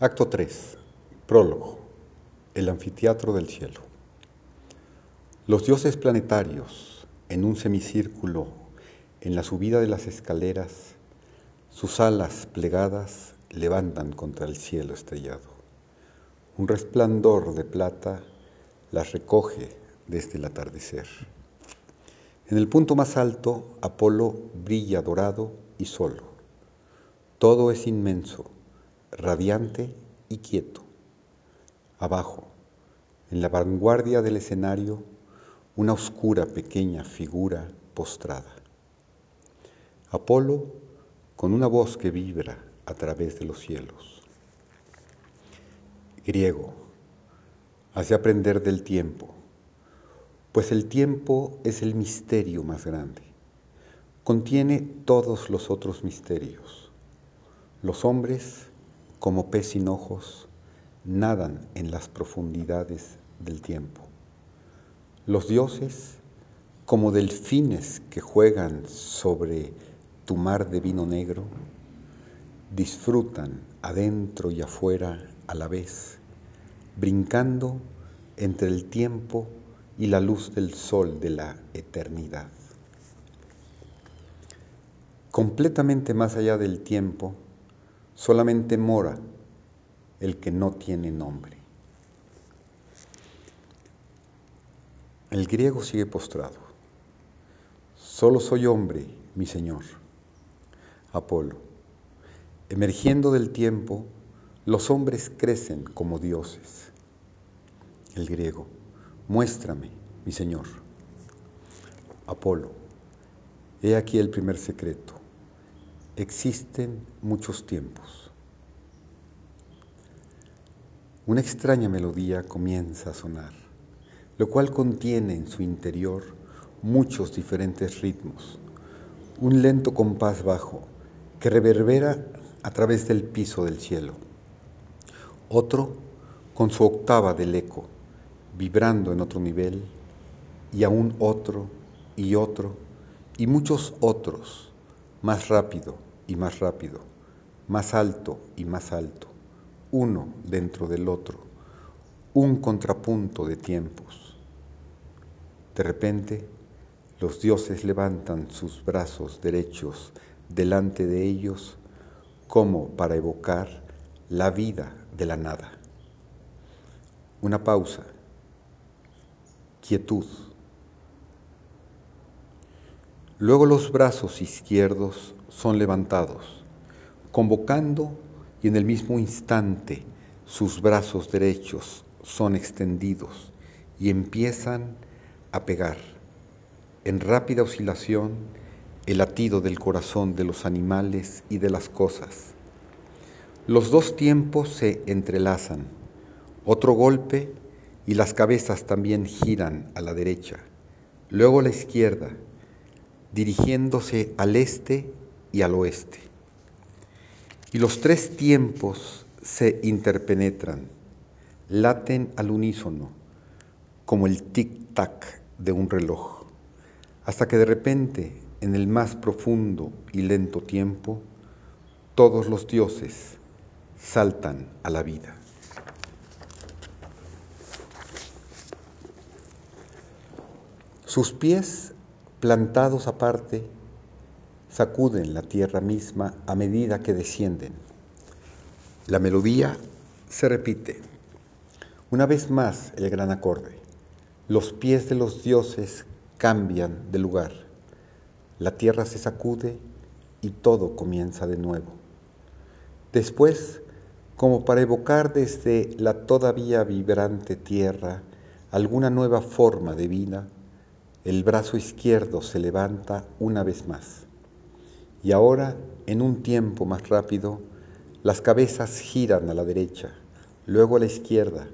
Acto 3. Prólogo. El anfiteatro del cielo. Los dioses planetarios, en un semicírculo, en la subida de las escaleras, sus alas plegadas levantan contra el cielo estrellado. Un resplandor de plata las recoge desde el atardecer. En el punto más alto, Apolo brilla dorado y solo. Todo es inmenso, radiante y quieto. Abajo, en la vanguardia del escenario, una oscura pequeña figura postrada. Apolo con una voz que vibra a través de los cielos. Griego, hace aprender del tiempo, pues el tiempo es el misterio más grande. Contiene todos los otros misterios. Los hombres, como pez sin ojos, nadan en las profundidades del tiempo. Los dioses, como delfines que juegan sobre tu mar de vino negro, disfrutan adentro y afuera a la vez, brincando entre el tiempo y la luz del sol de la eternidad. Completamente más allá del tiempo, solamente mora el que no tiene nombre. El griego sigue postrado. Solo soy hombre, mi Señor. Apolo. Emergiendo del tiempo, los hombres crecen como dioses. El griego. Muéstrame, mi Señor. Apolo. He aquí el primer secreto. Existen muchos tiempos. Una extraña melodía comienza a sonar lo cual contiene en su interior muchos diferentes ritmos, un lento compás bajo que reverbera a través del piso del cielo, otro con su octava del eco, vibrando en otro nivel, y aún otro y otro, y muchos otros, más rápido y más rápido, más alto y más alto, uno dentro del otro, un contrapunto de tiempos de repente, los dioses levantan sus brazos derechos delante de ellos como para evocar la vida de la nada. Una pausa, quietud. Luego los brazos izquierdos son levantados, convocando y en el mismo instante sus brazos derechos son extendidos y empiezan a pegar, en rápida oscilación, el latido del corazón de los animales y de las cosas. Los dos tiempos se entrelazan. Otro golpe y las cabezas también giran a la derecha, luego a la izquierda, dirigiéndose al este y al oeste. Y los tres tiempos se interpenetran, laten al unísono, como el tic-tac de un reloj, hasta que de repente, en el más profundo y lento tiempo, todos los dioses saltan a la vida. Sus pies, plantados aparte, sacuden la tierra misma a medida que descienden. La melodía se repite. Una vez más el gran acorde los pies de los dioses cambian de lugar, la tierra se sacude y todo comienza de nuevo. Después, como para evocar desde la todavía vibrante tierra alguna nueva forma de vida, el brazo izquierdo se levanta una vez más. Y ahora, en un tiempo más rápido, las cabezas giran a la derecha, luego a la izquierda,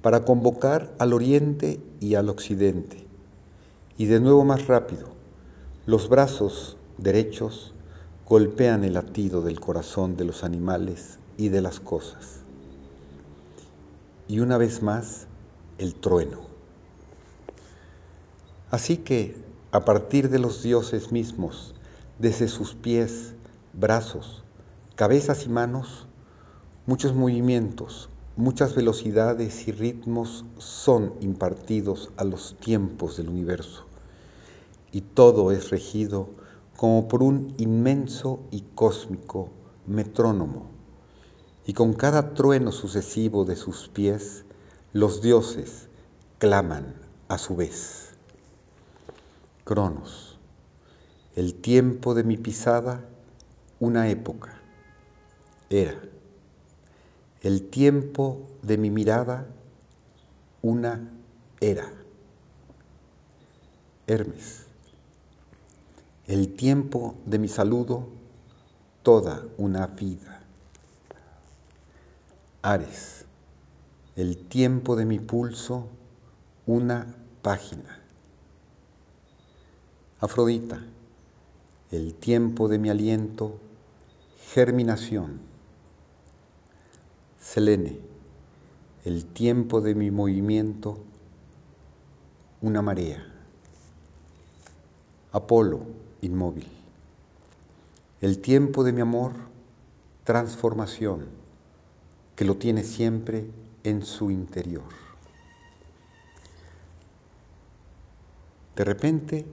para convocar al oriente y al occidente. Y de nuevo más rápido, los brazos derechos golpean el latido del corazón de los animales y de las cosas. Y una vez más, el trueno. Así que, a partir de los dioses mismos, desde sus pies, brazos, cabezas y manos, Muchos movimientos, muchas velocidades y ritmos son impartidos a los tiempos del universo y todo es regido como por un inmenso y cósmico metrónomo. Y con cada trueno sucesivo de sus pies, los dioses claman a su vez. Cronos, el tiempo de mi pisada, una época. Era, el tiempo de mi mirada, una era. Hermes, el tiempo de mi saludo, toda una vida. Ares, el tiempo de mi pulso, una página. Afrodita, el tiempo de mi aliento, germinación. Selene, el tiempo de mi movimiento, una marea. Apolo, inmóvil. El tiempo de mi amor, transformación, que lo tiene siempre en su interior. De repente,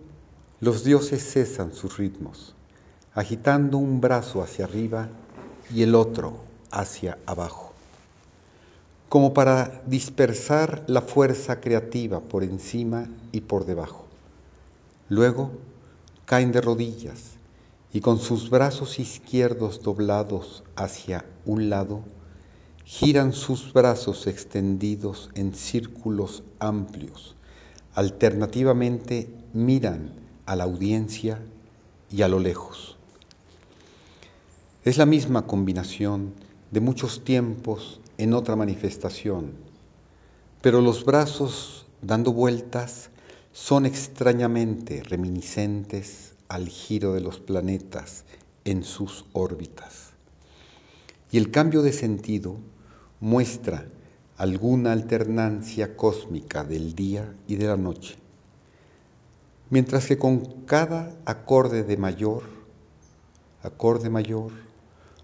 los dioses cesan sus ritmos, agitando un brazo hacia arriba y el otro hacia abajo, como para dispersar la fuerza creativa por encima y por debajo. Luego caen de rodillas y con sus brazos izquierdos doblados hacia un lado, giran sus brazos extendidos en círculos amplios, alternativamente miran a la audiencia y a lo lejos. Es la misma combinación de muchos tiempos en otra manifestación, pero los brazos dando vueltas son extrañamente reminiscentes al giro de los planetas en sus órbitas. Y el cambio de sentido muestra alguna alternancia cósmica del día y de la noche mientras que con cada acorde de mayor, acorde mayor,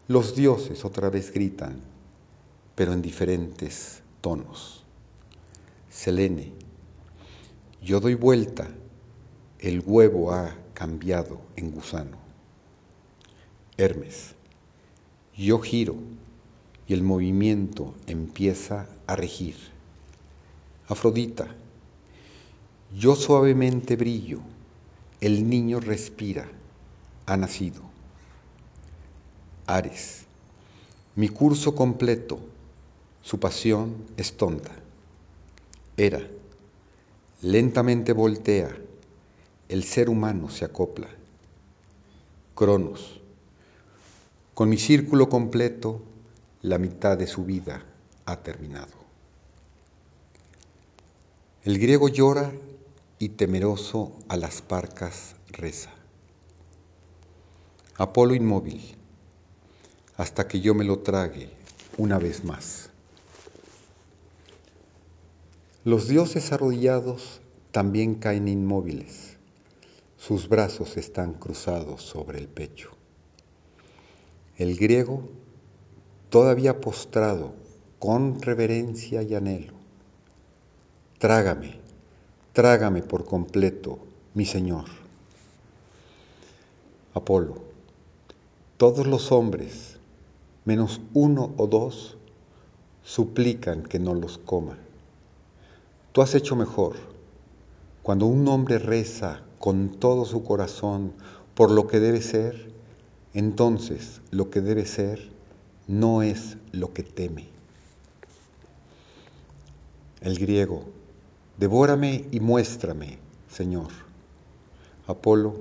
los dioses otra vez gritan, pero en diferentes tonos. Selene, yo doy vuelta, el huevo ha cambiado en gusano. Hermes, yo giro y el movimiento empieza a regir. Afrodita, yo suavemente brillo, el niño respira, ha nacido. Ares, mi curso completo, su pasión es tonta. Era, lentamente voltea, el ser humano se acopla. Cronos, con mi círculo completo, la mitad de su vida ha terminado. El griego llora y temeroso a las parcas reza. Apolo inmóvil, hasta que yo me lo trague una vez más. Los dioses arrodillados también caen inmóviles, sus brazos están cruzados sobre el pecho. El griego, todavía postrado con reverencia y anhelo, trágame, trágame por completo, mi Señor. Apolo, todos los hombres, menos uno o dos, suplican que no los coma. Tú has hecho mejor. Cuando un hombre reza con todo su corazón por lo que debe ser, entonces lo que debe ser no es lo que teme. El griego, Devórame y muéstrame, Señor. Apolo,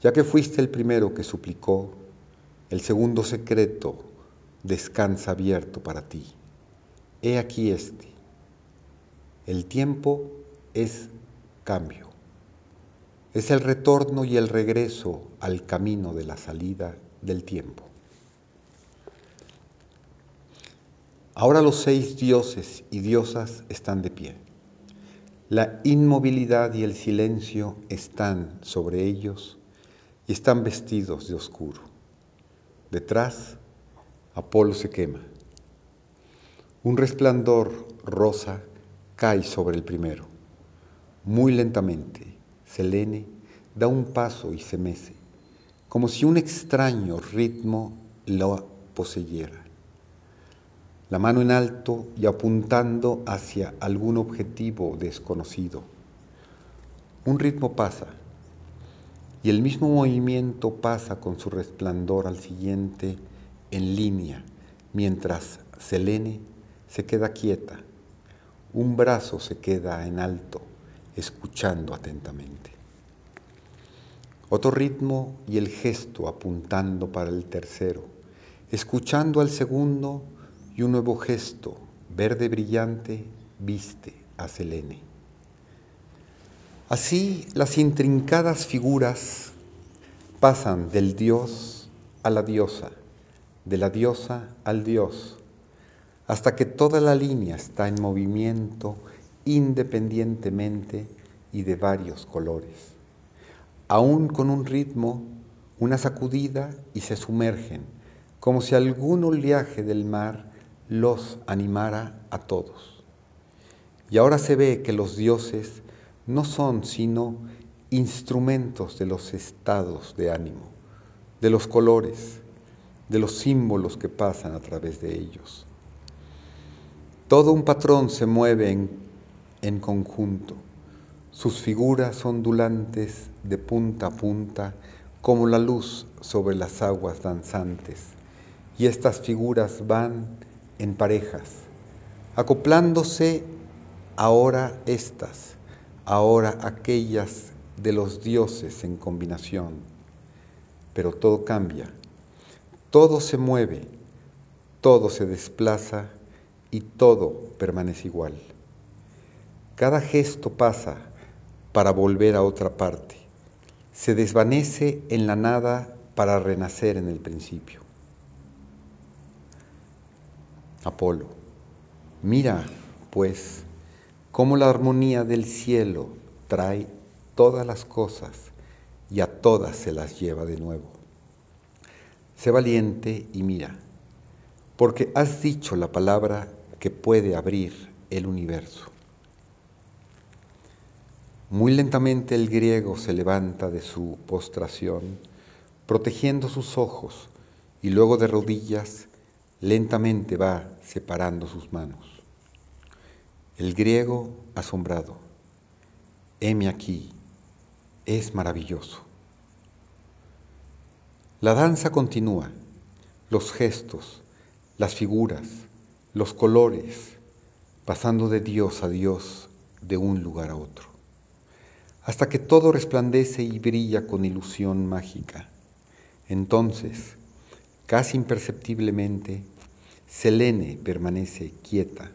ya que fuiste el primero que suplicó, el segundo secreto descansa abierto para ti. He aquí este. El tiempo es cambio. Es el retorno y el regreso al camino de la salida del tiempo. Ahora los seis dioses y diosas están de pie. La inmovilidad y el silencio están sobre ellos y están vestidos de oscuro. Detrás, Apolo se quema. Un resplandor rosa cae sobre el primero. Muy lentamente, Selene da un paso y se mece, como si un extraño ritmo lo poseyera. La mano en alto y apuntando hacia algún objetivo desconocido. Un ritmo pasa y el mismo movimiento pasa con su resplandor al siguiente en línea, mientras Selene se queda quieta, un brazo se queda en alto, escuchando atentamente. Otro ritmo y el gesto apuntando para el tercero, escuchando al segundo y un nuevo gesto, verde brillante, viste a Selene. Así las intrincadas figuras pasan del dios a la diosa, de la diosa al dios, hasta que toda la línea está en movimiento independientemente y de varios colores. Aún con un ritmo, una sacudida y se sumergen, como si algún oleaje del mar los animara a todos. Y ahora se ve que los dioses no son sino instrumentos de los estados de ánimo, de los colores, de los símbolos que pasan a través de ellos. Todo un patrón se mueve en, en conjunto. Sus figuras ondulantes de punta a punta como la luz sobre las aguas danzantes. Y estas figuras van en parejas, acoplándose ahora estas, ahora aquellas de los dioses en combinación. Pero todo cambia, todo se mueve, todo se desplaza y todo permanece igual. Cada gesto pasa para volver a otra parte, se desvanece en la nada para renacer en el principio. Apolo, mira, pues, cómo la armonía del cielo trae todas las cosas y a todas se las lleva de nuevo. Sé valiente y mira, porque has dicho la palabra que puede abrir el universo. Muy lentamente el griego se levanta de su postración, protegiendo sus ojos, y luego de rodillas lentamente va separando sus manos. El griego asombrado, heme aquí, es maravilloso. La danza continúa, los gestos, las figuras, los colores, pasando de Dios a Dios, de un lugar a otro, hasta que todo resplandece y brilla con ilusión mágica. Entonces, casi imperceptiblemente, Selene permanece quieta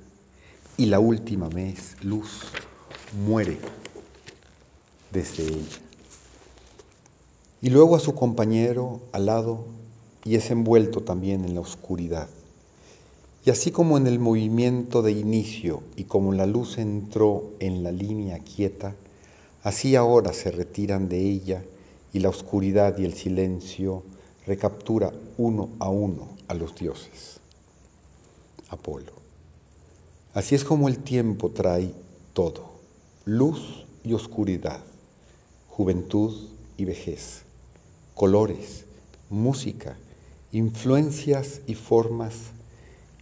y la última vez luz muere desde ella. Y luego a su compañero al lado y es envuelto también en la oscuridad. Y así como en el movimiento de inicio y como la luz entró en la línea quieta, así ahora se retiran de ella y la oscuridad y el silencio recaptura uno a uno a los dioses. Apolo. Así es como el tiempo trae todo, luz y oscuridad, juventud y vejez, colores, música, influencias y formas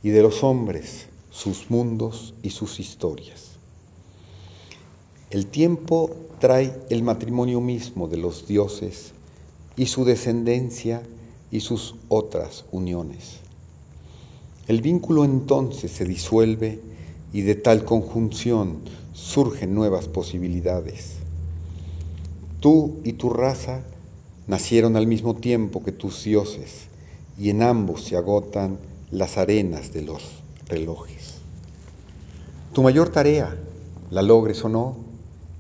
y de los hombres, sus mundos y sus historias. El tiempo trae el matrimonio mismo de los dioses y su descendencia y sus otras uniones. El vínculo entonces se disuelve y de tal conjunción surgen nuevas posibilidades. Tú y tu raza nacieron al mismo tiempo que tus dioses y en ambos se agotan las arenas de los relojes. Tu mayor tarea, la logres o no,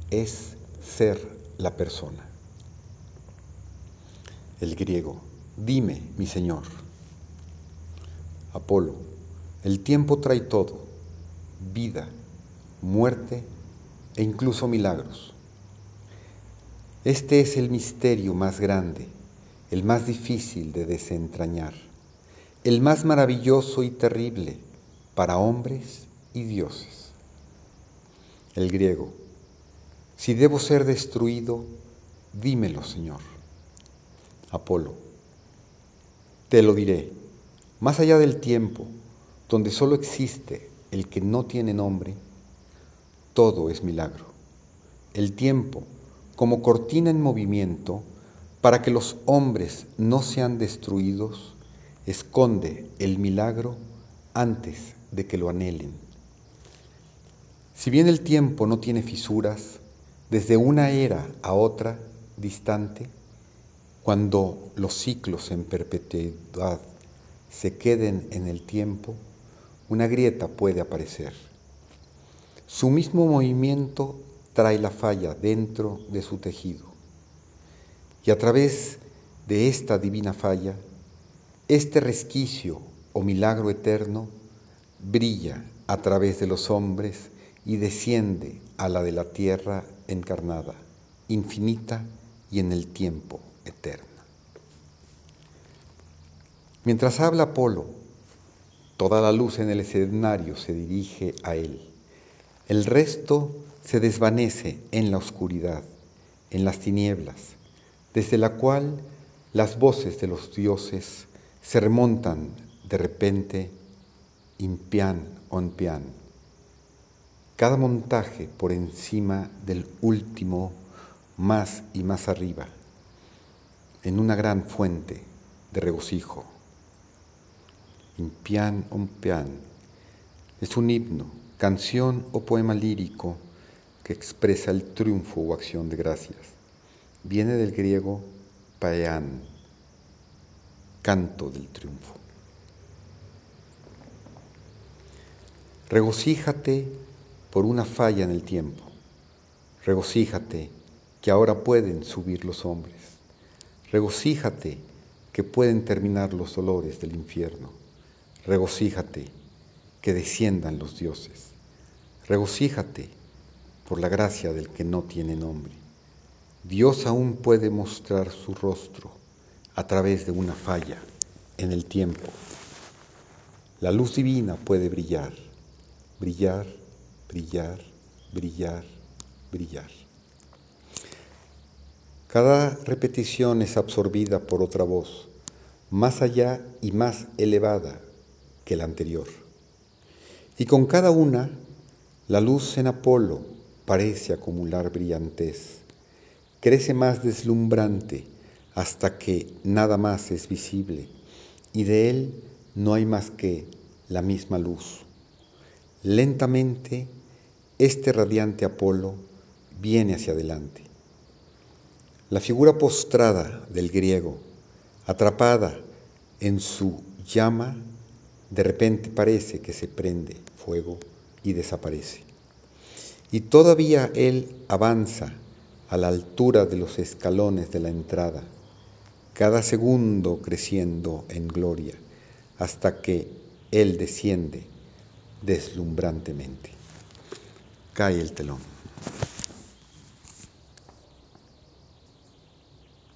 es ser la persona. El griego, dime, mi Señor. Apolo, el tiempo trae todo, vida, muerte e incluso milagros. Este es el misterio más grande, el más difícil de desentrañar el más maravilloso y terrible, para hombres y dioses. El griego, si debo ser destruido, dímelo, Señor. Apolo, te lo diré, más allá del tiempo, donde solo existe el que no tiene nombre, todo es milagro. El tiempo, como cortina en movimiento, para que los hombres no sean destruidos, esconde el milagro antes de que lo anhelen. Si bien el tiempo no tiene fisuras, desde una era a otra distante, cuando los ciclos en perpetuidad se queden en el tiempo, una grieta puede aparecer. Su mismo movimiento trae la falla dentro de su tejido. Y a través de esta divina falla, este resquicio o milagro eterno brilla a través de los hombres y desciende a la de la tierra encarnada, infinita y en el tiempo eterna. Mientras habla Apolo, toda la luz en el escenario se dirige a él. El resto se desvanece en la oscuridad, en las tinieblas, desde la cual las voces de los dioses se remontan de repente impian on pian. Cada montaje por encima del último, más y más arriba, en una gran fuente de regocijo. Impian on pian es un himno, canción o poema lírico que expresa el triunfo o acción de gracias. Viene del griego paean, canto del triunfo. Regocíjate por una falla en el tiempo. Regocíjate que ahora pueden subir los hombres. Regocíjate que pueden terminar los dolores del infierno. Regocíjate que desciendan los dioses. Regocíjate por la gracia del que no tiene nombre. Dios aún puede mostrar su rostro a través de una falla en el tiempo. La luz divina puede brillar, brillar, brillar, brillar, brillar. Cada repetición es absorbida por otra voz, más allá y más elevada que la anterior. Y con cada una, la luz en Apolo parece acumular brillantez, crece más deslumbrante hasta que nada más es visible y de él no hay más que la misma luz. Lentamente, este radiante Apolo viene hacia adelante. La figura postrada del griego, atrapada en su llama, de repente parece que se prende fuego y desaparece. Y todavía él avanza a la altura de los escalones de la entrada cada segundo creciendo en gloria, hasta que Él desciende deslumbrantemente. Cae el telón.